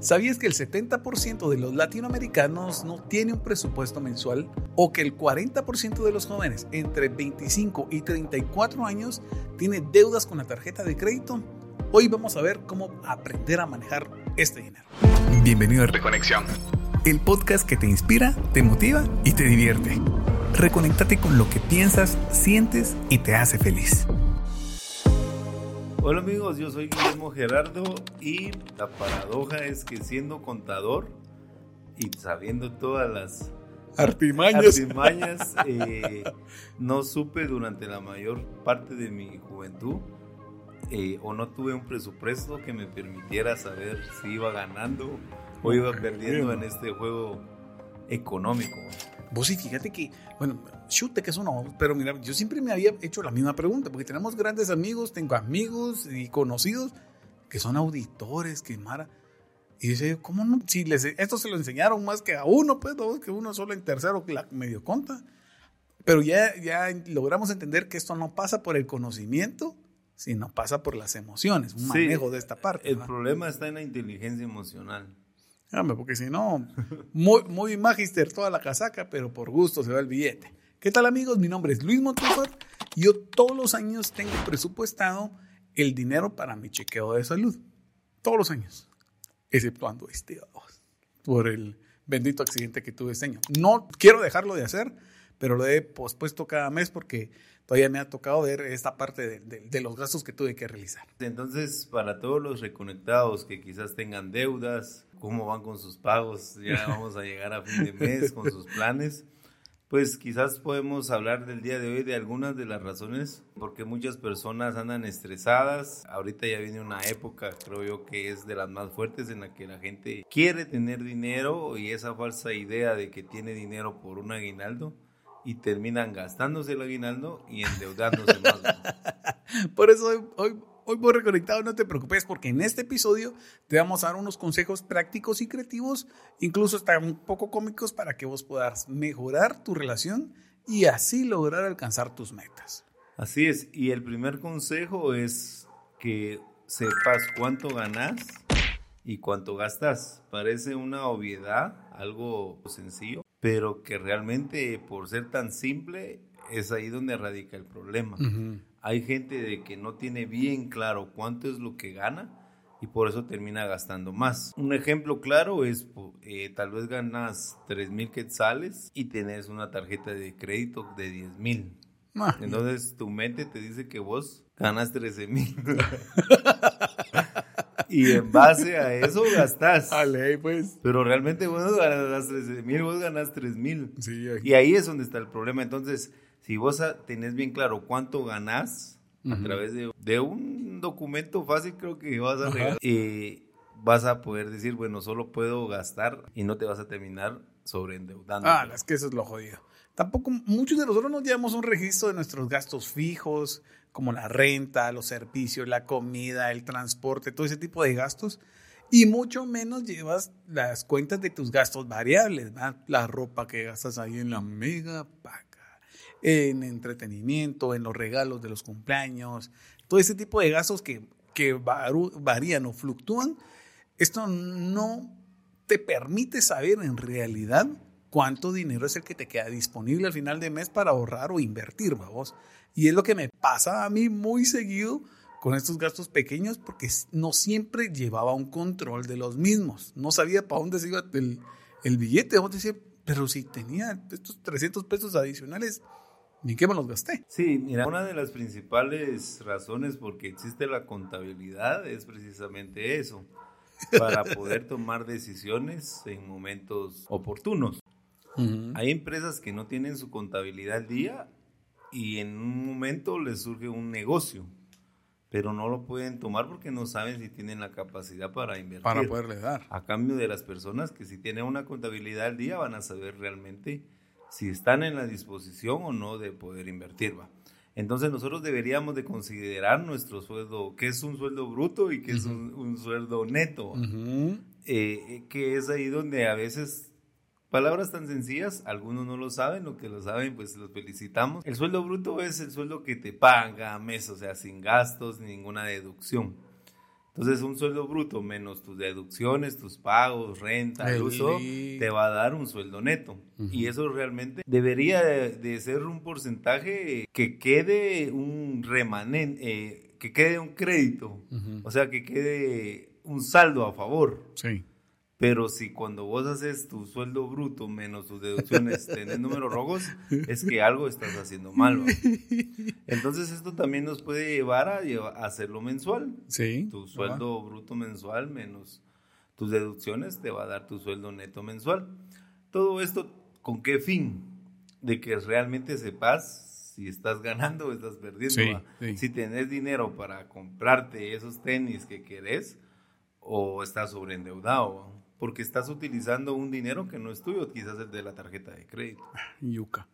¿Sabías que el 70% de los latinoamericanos no tiene un presupuesto mensual? ¿O que el 40% de los jóvenes entre 25 y 34 años tiene deudas con la tarjeta de crédito? Hoy vamos a ver cómo aprender a manejar este dinero. Bienvenido a Reconexión, el podcast que te inspira, te motiva y te divierte. Reconéctate con lo que piensas, sientes y te hace feliz. Hola amigos, yo soy Guillermo Gerardo y la paradoja es que siendo contador y sabiendo todas las artimañas, eh, no supe durante la mayor parte de mi juventud eh, o no tuve un presupuesto que me permitiera saber si iba ganando o iba perdiendo en este juego económico. Vos sí, fíjate que, bueno, chute que es uno, pero mira, yo siempre me había hecho la misma pregunta, porque tenemos grandes amigos, tengo amigos y conocidos que son auditores, que Mara. Y dice, ¿cómo no? Si les, esto se lo enseñaron más que a uno, pues, que uno solo en tercero la medio conta. Pero ya, ya logramos entender que esto no pasa por el conocimiento, sino pasa por las emociones, un manejo de esta parte. El problema está en la inteligencia emocional porque si no, muy, muy magister toda la casaca, pero por gusto se va el billete. ¿Qué tal amigos? Mi nombre es Luis Montúfar yo todos los años tengo presupuestado el dinero para mi chequeo de salud. Todos los años. Exceptuando este, por el bendito accidente que tuve este año. No quiero dejarlo de hacer, pero lo he pospuesto cada mes porque todavía me ha tocado ver esta parte de, los gastos que tuve que realizar. Entonces, para todos los reconectados que quizás tengan deudas, cómo van con sus pagos, ya vamos a llegar a fin de mes con sus planes, pues quizás podemos hablar del día de hoy de algunas de las razones porque muchas personas andan estresadas. Ahorita ya viene una época, creo yo, que es de las más fuertes en la que la gente quiere tener dinero y esa falsa idea de que tiene dinero por un aguinaldo y terminan gastándose el aguinaldo y endeudándose más. Por eso hoy, hoy, hoy por Reconectado no te preocupes porque en este episodio te vamos a dar unos consejos prácticos y creativos, incluso hasta un poco cómicos para que vos puedas mejorar tu relación y así lograr alcanzar tus metas. Así es, y el primer consejo es que sepas cuánto ganas y cuánto gastas. Parece una obviedad, algo sencillo, pero que realmente por ser tan simple es ahí donde radica el problema. Hay gente de que no tiene bien claro cuánto es lo que gana y por eso termina gastando más. Un ejemplo claro es, eh, tal vez ganas 3 mil quetzales y tienes una tarjeta de crédito de 10 mil. Entonces tu mente te dice que vos ganas 13 mil. y en base a eso gastas. pues. Pero realmente vos ganas 13 mil, vos ganas 3 mil. y ahí es donde está el problema. Entonces, si vos tenés bien claro cuánto ganás a través de, un documento fácil, creo que vas a regalar, eh, vas a poder decir, bueno, solo puedo gastar y no te vas a terminar sobreendeudando. Ah, es que eso es lo jodido. Tampoco, muchos de nosotros nos llevamos un registro de nuestros gastos fijos, como la renta, los servicios, la comida, el transporte, todo ese tipo de gastos. Y mucho menos llevas las cuentas de tus gastos variables, la ropa que gastas ahí en la mega paca, en entretenimiento, en los regalos de los cumpleaños, todo ese tipo de gastos que, que varían o fluctúan. Esto no te permite saber en realidad cuánto dinero es el que te queda disponible al final de mes para ahorrar o invertir, vamos. Y es lo que me pasa a mí muy seguido con estos gastos pequeños porque no siempre llevaba un control de los mismos. No sabía para dónde se iba el, el billete. Vamos decía, pero si tenía estos 300 pesos adicionales, ¿ni qué me los gasté? Sí, mira, una de las principales razones por qué existe la contabilidad es precisamente eso, para poder tomar decisiones en momentos oportunos. Hay empresas que no tienen su contabilidad al día y en un momento les surge un negocio, pero no lo pueden tomar porque no saben si tienen la capacidad para invertir. Para poderle dar. A cambio de las personas que si tienen una contabilidad al día van a saber realmente si están en la disposición o no de poder invertir. ¿va? Entonces nosotros deberíamos de considerar nuestro sueldo, que es un sueldo bruto y que es un, sueldo neto, eh, que es ahí donde a veces Palabras tan sencillas, algunos no lo saben, lo que lo saben, pues los felicitamos. El sueldo bruto es el sueldo que te paga mes, o sea, sin gastos, ninguna deducción. Entonces, un sueldo bruto menos tus deducciones, tus pagos, renta, el uso, te va a dar un sueldo neto. Y eso realmente debería de, ser un porcentaje que quede un remanente, eh, que quede un crédito, o sea, que quede un saldo a favor. Sí. Pero si cuando vos haces tu sueldo bruto menos tus deducciones tenés números rojos, es que algo estás haciendo mal. Entonces esto también nos puede llevar a, hacerlo mensual. Sí. Tu sueldo bruto mensual menos tus deducciones te va a dar tu sueldo neto mensual. Todo esto, ¿con qué fin? De que realmente sepas si estás ganando o estás perdiendo. Si tenés dinero para comprarte esos tenis que querés o estás sobreendeudado porque estás utilizando un dinero que no es tuyo, quizás el de la tarjeta de crédito. Yuca.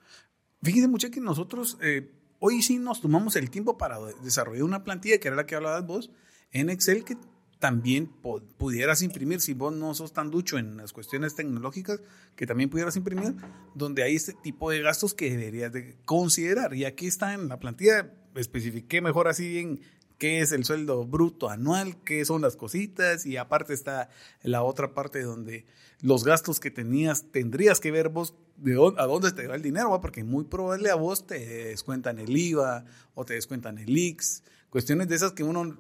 Fíjense mucho que nosotros eh, hoy sí nos tomamos el tiempo para desarrollar una plantilla, que era la que hablabas vos, en Excel, que también pudieras imprimir, si vos no sos tan ducho en las cuestiones tecnológicas, que también pudieras imprimir, donde hay este tipo de gastos que deberías de considerar. Y aquí está en la plantilla, especifiqué mejor así bien qué es el sueldo bruto anual, qué son las cositas y aparte está la otra parte donde los gastos que tenías, tendrías que ver vos de dónde, a dónde te va el dinero, porque muy probable a vos te descuentan el IVA o te descuentan el IX, cuestiones de esas que uno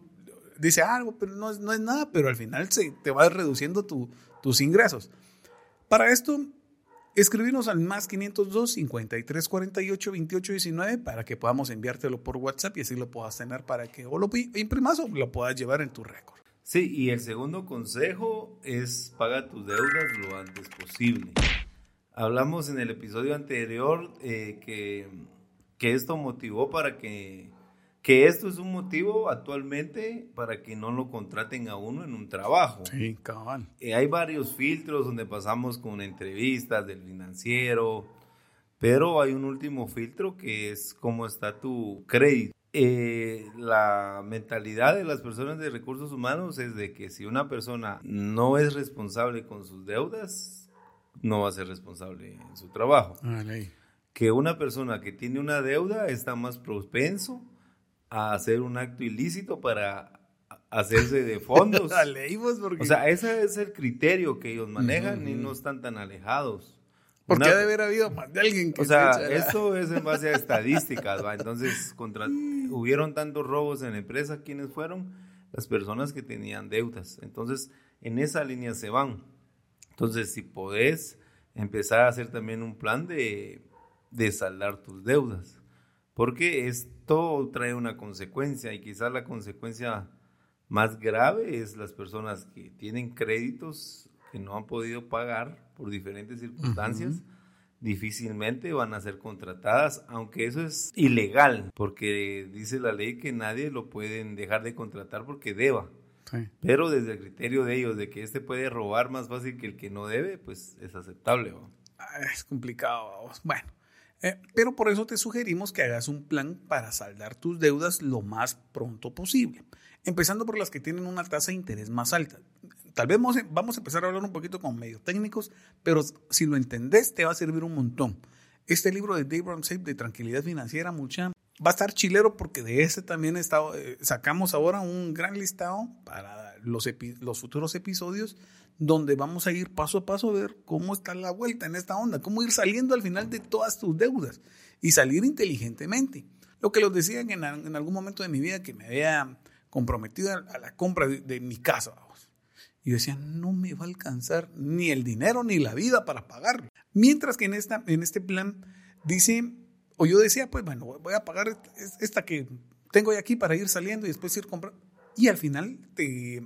dice algo, ah, pero no es, no es nada, pero al final se, te va reduciendo tus ingresos. Para esto Escribirnos al más 502 53 48 28 19 para que podamos enviártelo por WhatsApp y así lo puedas tener para que o lo imprimas o lo puedas llevar en tu récord. Sí, y el segundo consejo es paga tus deudas lo antes posible. Hablamos en el episodio anterior eh, que, que esto motivó para que que esto es un motivo actualmente para que no lo contraten a uno en un trabajo. Sí, cabal. Eh, hay varios filtros donde pasamos con entrevistas del financiero, pero hay un último filtro que es cómo está tu crédito. Eh, la mentalidad de las personas de recursos humanos es de que si una persona no es responsable con sus deudas, no va a ser responsable en su trabajo. que una persona que tiene una deuda está más propenso a hacer un acto ilícito para hacerse de fondos. O sea, ese es el criterio que ellos manejan y no están tan alejados. Porque ha de haber habido más de alguien que... O sea, esto es en base a estadísticas, ¿va? Entonces, contra, hubieron tantos robos en la empresa, ¿quiénes fueron? Las personas que tenían deudas. Entonces, en esa línea se van. Entonces, si podés empezar a hacer también un plan de, de saldar tus deudas. Porque esto trae una consecuencia y quizás la consecuencia más grave es las personas que tienen créditos que no han podido pagar por diferentes circunstancias. difícilmente van a ser contratadas, aunque eso es ilegal, porque dice la ley que nadie lo pueden dejar de contratar porque deba. Pero desde el criterio de ellos, de que este puede robar más fácil que el que no debe, pues es aceptable. Ah, es complicado. Bueno, eh, pero por eso te sugerimos que hagas un plan para saldar tus deudas lo más pronto posible, empezando por las que tienen una tasa de interés más alta. Tal vez vamos a empezar a hablar un poquito con medios técnicos, pero si lo entendés te va a servir un montón. Este libro de Dave Ramsey de Tranquilidad Financiera, mucha, va a estar chilero porque de ese también está, eh, sacamos ahora un gran listado para los, los futuros episodios donde vamos a ir paso a paso a ver cómo está la vuelta en esta onda, cómo ir saliendo al final de todas tus deudas y salir inteligentemente. Lo que les decía en, en algún momento de mi vida que me había comprometido a, la compra de, mi casa. Y yo decía, no me va a alcanzar ni el dinero ni la vida para pagarlo. Mientras que en, esta, en este plan dice, o yo decía, pues bueno, voy a pagar esta que tengo aquí para ir saliendo y después ir comprando. Y al final te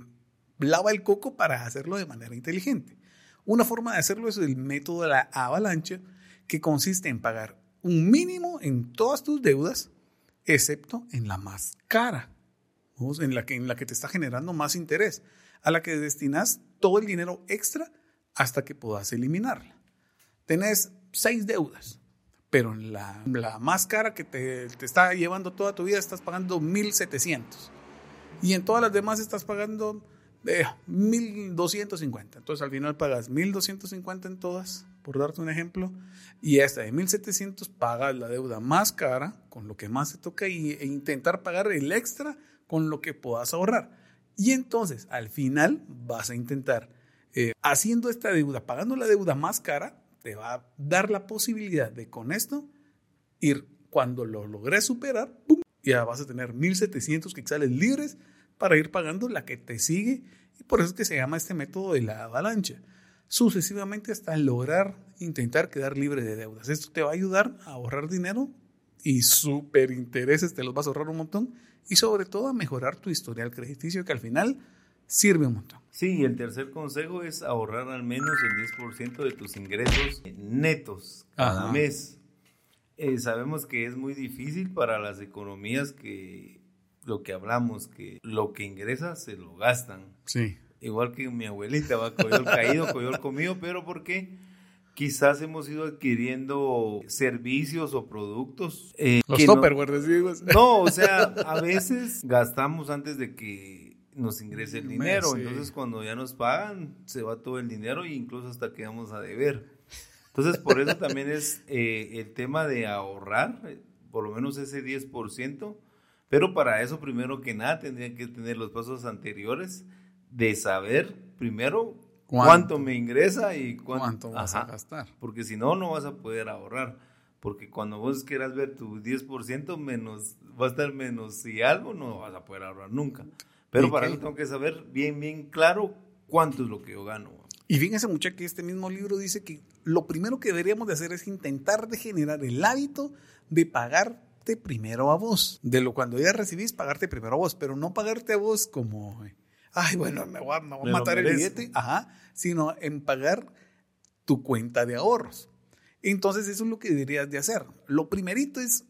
lava el coco para hacerlo de manera inteligente. Una forma de hacerlo es el método de la avalancha, que consiste en pagar un mínimo en todas tus deudas, excepto en la más cara, en la que, en la que te está generando más interés, a la que destinas todo el dinero extra hasta que puedas eliminarla. Tenés seis deudas, pero en la, la más cara que te, te, está llevando toda tu vida estás pagando 1.700. Y en todas las demás estás pagando de 1250. Entonces al final pagas 1250 en todas, por darte un ejemplo, y esta de 1700 pagas la deuda más cara con lo que más te toca y, e intentar pagar el extra con lo que puedas ahorrar. Y entonces, al final, vas a intentar, eh, haciendo esta deuda, pagando la deuda más cara, te va a dar la posibilidad de con esto ir, cuando lo logres superar, ¡pum! ya vas a tener 1700 quetzales libres para ir pagando la que te sigue. Y por eso es que se llama este método de la avalancha. Sucesivamente hasta lograr intentar quedar libre de deudas. Esto te va a ayudar a ahorrar dinero y super intereses te los vas a ahorrar un montón y sobre todo a mejorar tu historial crediticio que al final sirve un montón. Sí, y el tercer consejo es ahorrar al menos el 10% de tus ingresos netos cada mes. Eh, sabemos que es muy difícil para las economías que lo que hablamos, que lo que ingresa se lo gastan. Sí. Igual que mi abuelita, va coyol caído, coyol comido, pero ¿por qué? quizás hemos ido adquiriendo servicios o productos. Eh, Los topperware, no, no, o sea, a veces gastamos antes de que nos ingrese el dinero. Entonces, cuando ya nos pagan, se va todo el dinero e incluso hasta quedamos a deber. Entonces, por eso también es eh, el tema de ahorrar, por lo menos ese 10%. Pero para eso, primero que nada, tendrían que tener los pasos anteriores de saber primero ¿Cuánto? me ingresa y cuánto, vas a gastar? Porque si no, no vas a poder ahorrar. Porque cuando vos quieras ver tu 10% menos, va a estar menos y algo, no vas a poder ahorrar nunca. Pero para eso tengo que saber bien, bien claro cuánto es lo que yo gano. Y fíjense mucha que este mismo libro dice que lo primero que deberíamos de hacer es intentar de generar el hábito de pagarte primero a vos. De lo cuando ya recibís, pagarte primero a vos, pero no pagarte a vos como ay, bueno, me voy a, matar el billete, ajá, sino en pagar tu cuenta de ahorros. Entonces eso es lo que deberías de hacer. Lo primerito es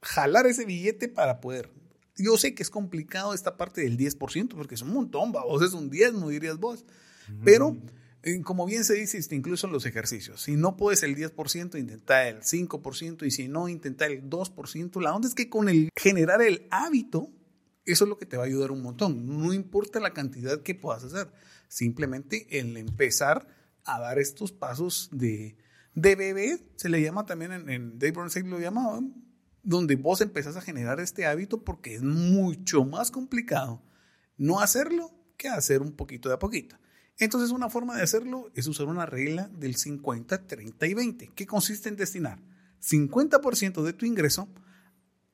jalar ese billete para poder. Yo sé que es complicado esta parte del 10%, porque es un montón, vos es un 10, no dirías vos. Pero, eh, como bien se dice, este, incluso en los ejercicios, si no puedes el 10%, intenta el 5%, y si no, intenta el 2%. La onda es que con el generar el hábito, eso es lo que te va a ayudar un montón. No importa la cantidad que puedas hacer, simplemente el empezar a dar estos pasos de, de bebé, se le llama también en, en Dave Bernstein lo llamaban, donde vos empezás a generar este hábito porque es mucho más complicado no hacerlo que hacer un poquito de a poquito. Entonces una forma de hacerlo es usar una regla del 50, 30 y 20, que consiste en destinar 50% de tu ingreso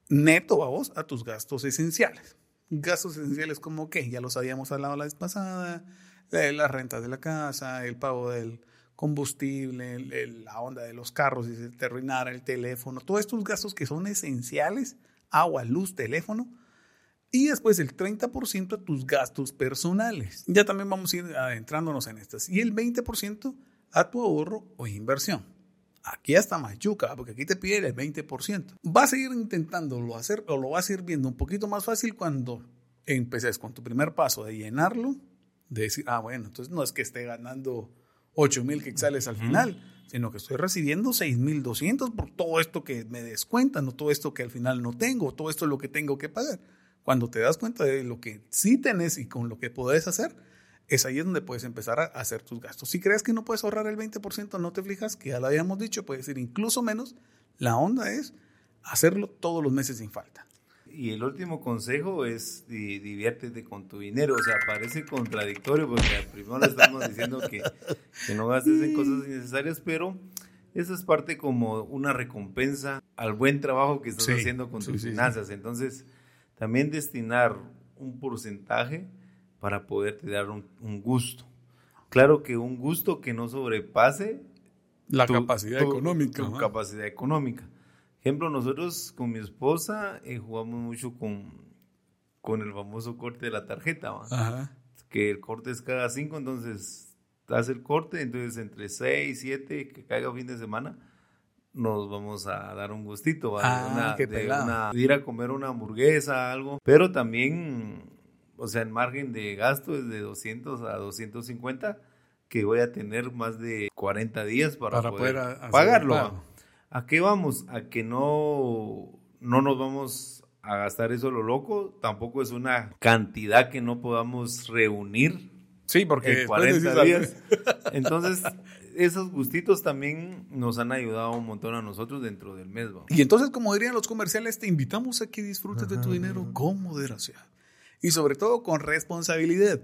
neto a vos a tus gastos esenciales. Gastos esenciales como qué, ya los habíamos hablado la vez pasada, la renta de la casa, el pago del combustible, la onda de los carros, si se te el teléfono, todos estos gastos que son esenciales, agua, luz, teléfono, y después el 30% a tus gastos personales. Ya también vamos a ir adentrándonos en estas. Y el 20% a tu ahorro o inversión. Aquí está más yuca, porque aquí te pide el 20%. Vas a ir intentándolo hacer o lo vas a ir viendo un poquito más fácil cuando empeces con tu primer paso de llenarlo, de decir, ah, bueno, entonces no es que esté ganando 8 mil quetzales al final, sino que estoy recibiendo 6 mil 200 por todo esto que me descuentan, o todo esto que al final no tengo, todo esto es lo que tengo que pagar. Cuando te das cuenta de lo que sí tenés y con lo que podés hacer, es ahí donde puedes empezar a hacer tus gastos. Si crees que no puedes ahorrar el 20%, no te fijas, que ya lo habíamos dicho, puede ser incluso menos. La onda es hacerlo todos los meses sin falta. Y el último consejo es diviértete con tu dinero. O sea, parece contradictorio porque primero le estamos diciendo que, que no gastes en cosas innecesarias, pero eso es parte como una recompensa al buen trabajo que estás haciendo con tus finanzas. Entonces, también destinar un porcentaje para poderte dar un, gusto. Claro que un gusto que no sobrepase la capacidad económica. Tu capacidad económica. Ejemplo, nosotros con mi esposa eh, jugamos mucho con, con el famoso corte de la tarjeta, que el corte es cada cinco, entonces hace el corte, entonces entre seis, siete, que caiga fin de semana, nos vamos a dar un gustito, ah, de, de ir a comer una hamburguesa, algo, pero también o sea, el margen de gasto es de 200 a 250, que voy a tener más de 40 días para, poder, pagarlo. ¿A qué vamos? A que no, no nos vamos a gastar eso lo loco, tampoco es una cantidad que no podamos reunir. Sí, porque en 40 días. Entonces, esos gustitos también nos han ayudado un montón a nosotros dentro del mes. Y entonces, como dirían los comerciales, te invitamos a que disfrutes de tu dinero con moderación. Y sobre todo con responsabilidad,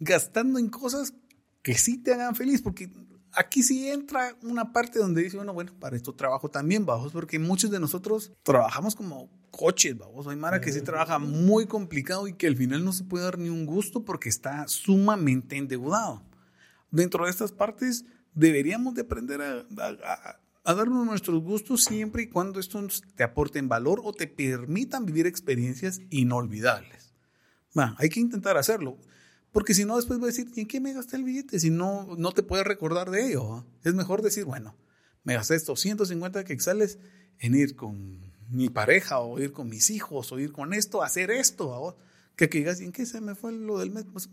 gastando en cosas que sí te hagan feliz, porque aquí sí entra una parte donde dice uno, bueno, para esto trabajo también, vamos, porque muchos de nosotros trabajamos como coches, vamos. Hay Mara que sí trabaja muy complicado y que al final no se puede dar ni un gusto porque está sumamente endeudado. Dentro de estas partes deberíamos de aprender a, a, darnos nuestros gustos siempre y cuando estos te aporten valor o te permitan vivir experiencias inolvidables. Hay que intentar hacerlo. Porque si no, después voy a decir, ¿en qué me gasté el billete? Si no, no te puedes recordar de ello. Es mejor decir, bueno, me gasté estos 150 quexales en ir con mi pareja o ir con mis hijos o ir con esto, hacer esto. Que, que digas, ¿en qué se me fue lo del mes? Pues,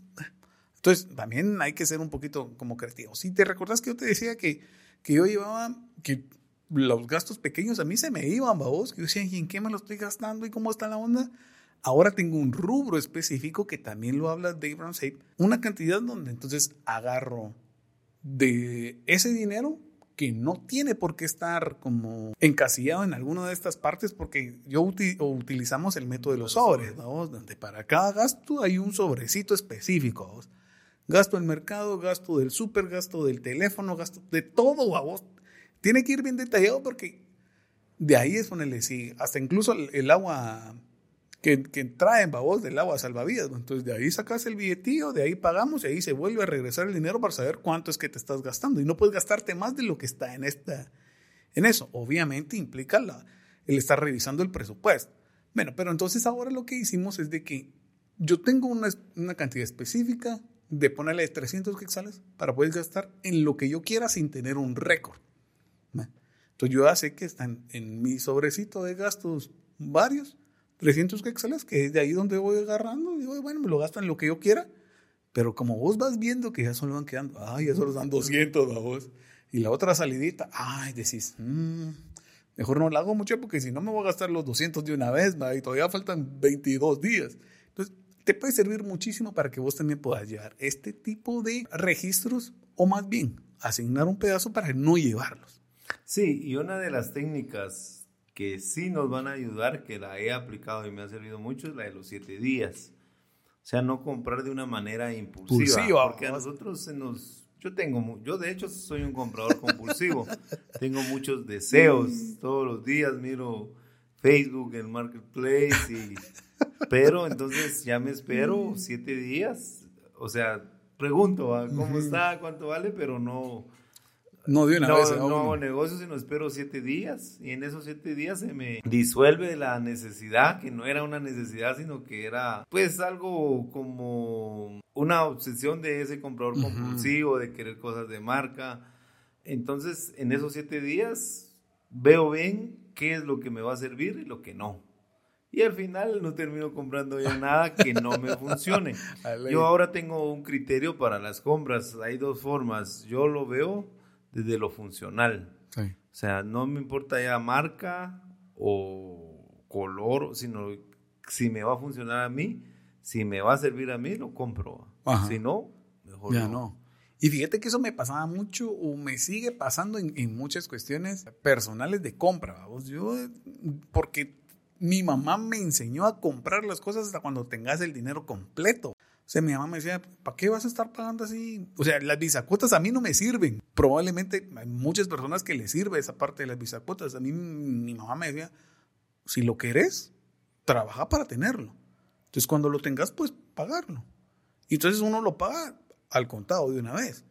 entonces, también hay que ser un poquito como creativos. Si te recordás que yo te decía que, que yo llevaba, que los gastos pequeños a mí se me iban, vos, que yo decía, ¿en qué me lo estoy gastando y cómo está la onda? Ahora tengo un rubro específico que también lo habla Dave Ramsey, una cantidad donde entonces agarro de ese dinero que no tiene por qué estar como encasillado en alguna de estas partes porque yo utilizamos el método de los sobres, donde para cada gasto hay un sobrecito específico. Gasto del mercado, gasto del súper, gasto del teléfono, gasto de todo. Tiene que ir bien detallado porque de ahí es ponerle, sí, hasta incluso el agua que, traen babos del agua salvavidas. Entonces de ahí sacas el billetillo, de ahí pagamos y ahí se vuelve a regresar el dinero para saber cuánto es que te estás gastando. Y no puedes gastarte más de lo que está en, esta, en eso. Obviamente implica la, el estar revisando el presupuesto. Bueno, pero entonces ahora lo que hicimos es de que yo tengo una, una cantidad específica de ponerle 300 quetzales para poder gastar en lo que yo quiera sin tener un récord. Entonces yo ya sé que están en mi sobrecito de gastos varios 300 quetzales, que es de ahí donde voy agarrando. Digo, bueno, me lo gasto en lo que yo quiera. Pero como vos vas viendo que ya solo van quedando, ay, ya solo dan 200 a vos. Y la otra salidita, ay, decís, mmm, mejor no la hago mucho porque si no me voy a gastar los 200 de una vez, y todavía faltan 22 días. Entonces, te puede servir muchísimo para que vos también puedas llevar este tipo de registros o más bien asignar un pedazo para no llevarlos. Sí, y una de las técnicas que sí nos van a ayudar, que la he aplicado y me ha servido mucho, es la de los siete días. O sea, no comprar de una manera impulsiva. porque a nosotros se nos... Yo tengo, yo de hecho soy un comprador compulsivo. tengo muchos deseos. Todos los días miro Facebook, el Marketplace y... Pero entonces ya me espero siete días. O sea, pregunto, ¿cómo está? ¿Cuánto vale? Pero no no de una no, vez. No hago negocio, sino espero siete días. Y en esos siete días se me disuelve la necesidad, que no era una necesidad, sino que era pues algo como una obsesión de ese comprador compulsivo, de querer cosas de marca. Entonces, en esos siete días veo bien qué es lo que me va a servir y lo que no. Y al final no termino comprando ya nada que no me funcione. Yo ahora tengo un criterio para las compras. Hay dos formas. Yo lo veo desde lo funcional. O sea, no me importa ya marca o color, sino si me va a funcionar a mí, si me va a servir a mí, lo compro. Si no, mejor ya no. Y fíjate que eso me pasaba mucho o me sigue pasando en, muchas cuestiones personales de compra. ¿vamos? Yo, porque mi mamá me enseñó a comprar las cosas hasta cuando tengas el dinero completo. O sea, mi mamá me decía, ¿para qué vas a estar pagando así? O sea, las bisacuotas a mí no me sirven. Probablemente hay muchas personas que les sirve esa parte de las bisacuotas. A mí mi mamá me decía, si lo querés, trabaja para tenerlo. Entonces, cuando lo tengas, pues pagarlo. Y entonces uno lo paga al contado de una vez.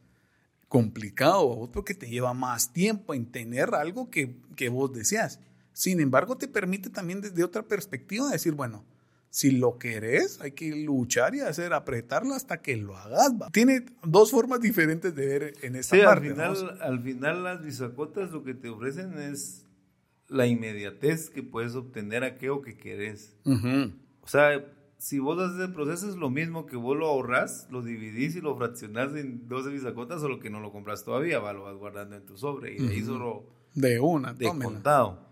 Complicado, porque te lleva más tiempo en tener algo que, que vos deseas. Sin embargo, te permite también desde otra perspectiva decir, bueno, si lo querés, hay que luchar y hacer, apretarlo hasta que lo hagas. Tiene dos formas diferentes de ver en esta sí, parte. Al final, al final las bisacotas lo que te ofrecen es la inmediatez que puedes obtener aquello que querés. O sea, si vos haces el proceso es lo mismo que vos lo ahorras, lo dividís y lo fraccionás en 12 bisacotas, solo que no lo compras todavía, va, lo vas guardando en tu sobre y de ahí solo... De una, de contado.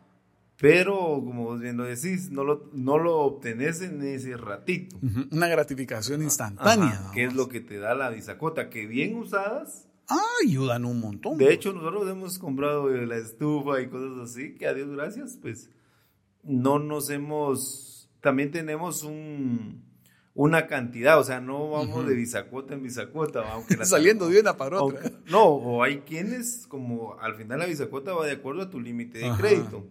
Pero, como vos bien lo decís, no lo, no lo obtenés en ese ratito. Una gratificación instantánea. que es lo que te da la bisacota, que bien usadas. Ah, ayudan un montón. De hecho, nosotros hemos comprado la estufa y cosas así, que a Dios gracias, pues no nos hemos... También tenemos un, una cantidad, o sea, no vamos de bisacuota en bisacuota, aunque saliendo de una para otra. no, o hay quienes como al final la bisacuota va de acuerdo a tu límite de crédito.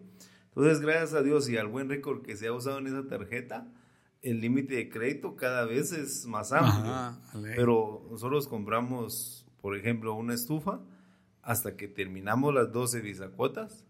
Entonces, gracias a Dios y al buen récord que se ha usado en esa tarjeta, el límite de crédito cada vez es más amplio. pero nosotros compramos, por ejemplo, una estufa hasta que terminamos las 12 bisacuotas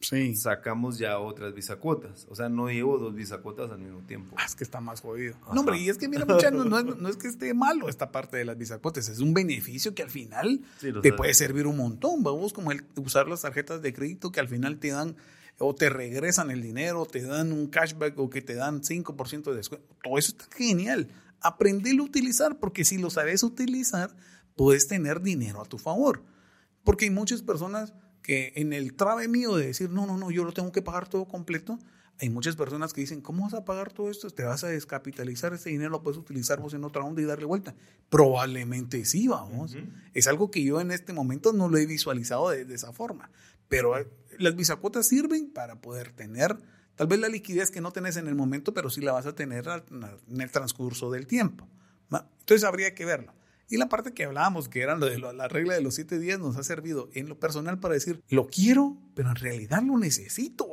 sí. sacamos ya otras bisacuotas. O sea, no llevo dos bisacuotas al mismo tiempo. Ah, es que está más jodido. No, hombre, y es que mira, mucha, no, no, es que esté malo esta parte de las bisacuotas, es un beneficio que al final te puede servir un montón. Vamos como el usar las tarjetas de crédito que al final te dan o te regresan el dinero, te dan un cashback o que te dan 5% de descuento. Todo eso está genial. Aprendelo a utilizar porque si lo sabes utilizar, puedes tener dinero a tu favor. Porque hay muchas personas que en el trabe mío de decir, no, no, no, yo lo tengo que pagar todo completo, hay muchas personas que dicen, ¿cómo vas a pagar todo esto? ¿Te vas a descapitalizar ese dinero? ¿Lo puedes utilizar vos en otra onda y darle vuelta? Probablemente sí, vamos. Es algo que yo en este momento no lo he visualizado de, esa forma. Pero eh, las bisacuotas sirven para poder tener tal vez la liquidez que no tenés en el momento, pero sí la vas a tener en el transcurso del tiempo. Entonces habría que verlo. Y la parte que hablábamos, que era lo de la regla de los siete días, nos ha servido en lo personal para decir, lo quiero, pero en realidad lo necesito.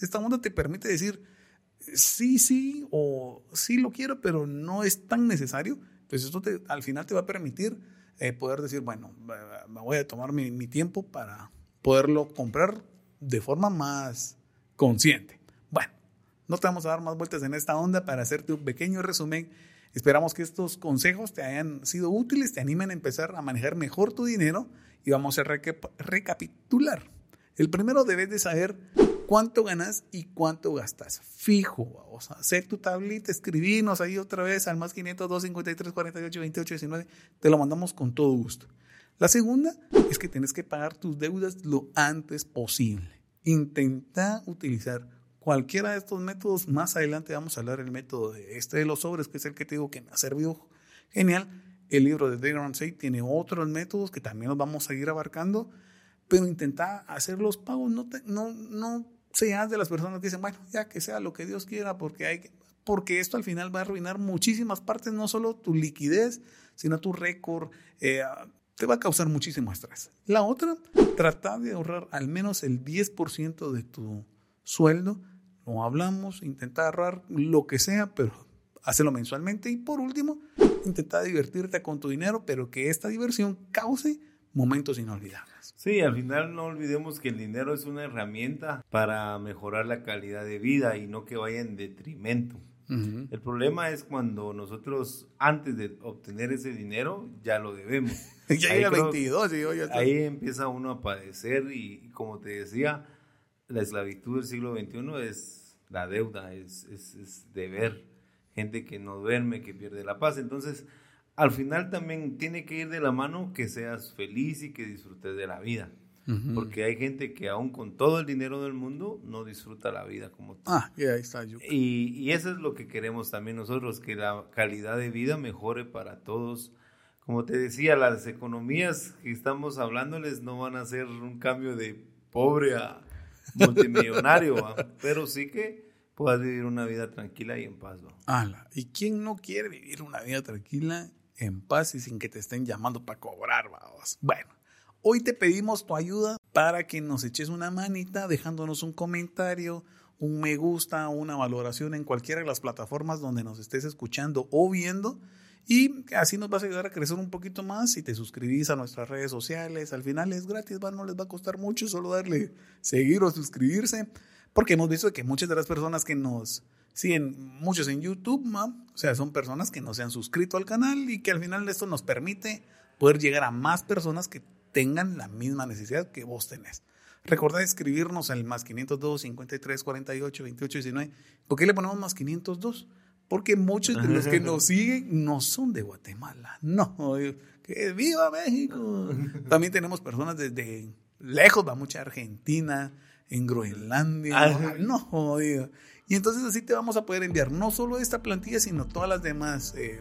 Esta onda te permite decir, sí, sí, o sí lo quiero, pero no es tan necesario. Pues esto al final te va a permitir eh, poder decir, bueno, me voy a tomar mi tiempo para poderlo comprar de forma más consciente. Bueno, no te vamos a dar más vueltas en esta onda para hacerte un pequeño resumen Esperamos que estos consejos te hayan sido útiles, te animen a empezar a manejar mejor tu dinero y vamos a recapitular. El primero debes de saber cuánto ganas y cuánto gastas. Fijo, vamos a hacer tu tablita, escribirnos ahí otra vez al más 502 53 48 28 19. Te lo mandamos con todo gusto. La segunda es que tienes que pagar tus deudas lo antes posible. Intenta utilizar cualquiera de estos métodos, más adelante vamos a hablar del método de este de los sobres, que es el que te digo que me ha servido genial. El libro de Dave 6 tiene otros métodos que también los vamos a ir abarcando, pero intenta hacer los pagos, no, no, no seas de las personas que dicen, bueno, ya que sea lo que Dios quiera, porque, hay porque esto al final va a arruinar muchísimas partes, no solo tu liquidez, sino tu récord, eh, te va a causar muchísimo estrés. La otra, trata de ahorrar al menos el 10% de tu sueldo no hablamos, intenta ahorrar lo que sea, pero hazlo mensualmente. Y por último, intenta divertirte con tu dinero, pero que esta diversión cause momentos inolvidables. Sí, al final no olvidemos que el dinero es una herramienta para mejorar la calidad de vida y no que vaya en detrimento. El problema es cuando nosotros, antes de obtener ese dinero, ya lo debemos. ya llega 22 y Ahí empieza uno a padecer y, como te decía, la esclavitud del siglo XXI es la deuda, es, es, deber. Gente que no duerme, que pierde la paz. Entonces, al final también tiene que ir de la mano que seas feliz y que disfrutes de la vida. Porque hay gente que aún con todo el dinero del mundo no disfruta la vida como tú. Ah, y ahí está. Y, y eso es lo que queremos también nosotros, que la calidad de vida mejore para todos. Como te decía, las economías que estamos hablándoles no van a ser un cambio de pobre a, multimillonario, pero sí que puedas vivir una vida tranquila y en paz. ¿Y quién no quiere vivir una vida tranquila, en paz y sin que te estén llamando para cobrar? Vamos? Bueno, hoy te pedimos tu ayuda para que nos eches una manita dejándonos un comentario, un me gusta, una valoración en cualquiera de las plataformas donde nos estés escuchando o viendo. Y así nos vas a ayudar a crecer un poquito más si te suscribís a nuestras redes sociales. Al final es gratis, no les va a costar mucho solo darle seguir o suscribirse. Porque hemos visto que muchas de las personas que nos siguen, muchos en YouTube, o sea, son personas que no se han suscrito al canal y que al final esto nos permite poder llegar a más personas que tengan la misma necesidad que vos tenés. Recordad escribirnos al más 502 53 48 28 19. ¿Por qué le ponemos más 502? porque muchos de los que nos siguen no son de Guatemala. No, que viva México. También tenemos personas desde lejos, va mucha Argentina, en Groenlandia. No, jodido. Y entonces así te vamos a poder enviar no solo esta plantilla, sino todas las demás eh,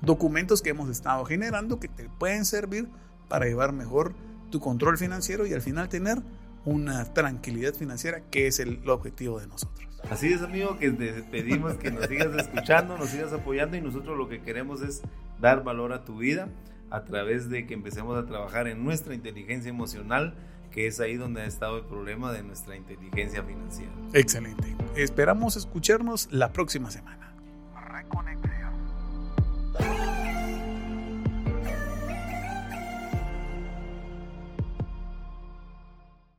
documentos que hemos estado generando que te pueden servir para llevar mejor tu control financiero y al final tener una tranquilidad financiera que es el objetivo de nosotros. Así es, amigo, que te pedimos que nos sigas escuchando, nos sigas apoyando y nosotros lo que queremos es dar valor a tu vida a través de que empecemos a trabajar en nuestra inteligencia emocional, que es ahí donde ha estado el problema de nuestra inteligencia financiera. Excelente. Esperamos escucharnos la próxima semana.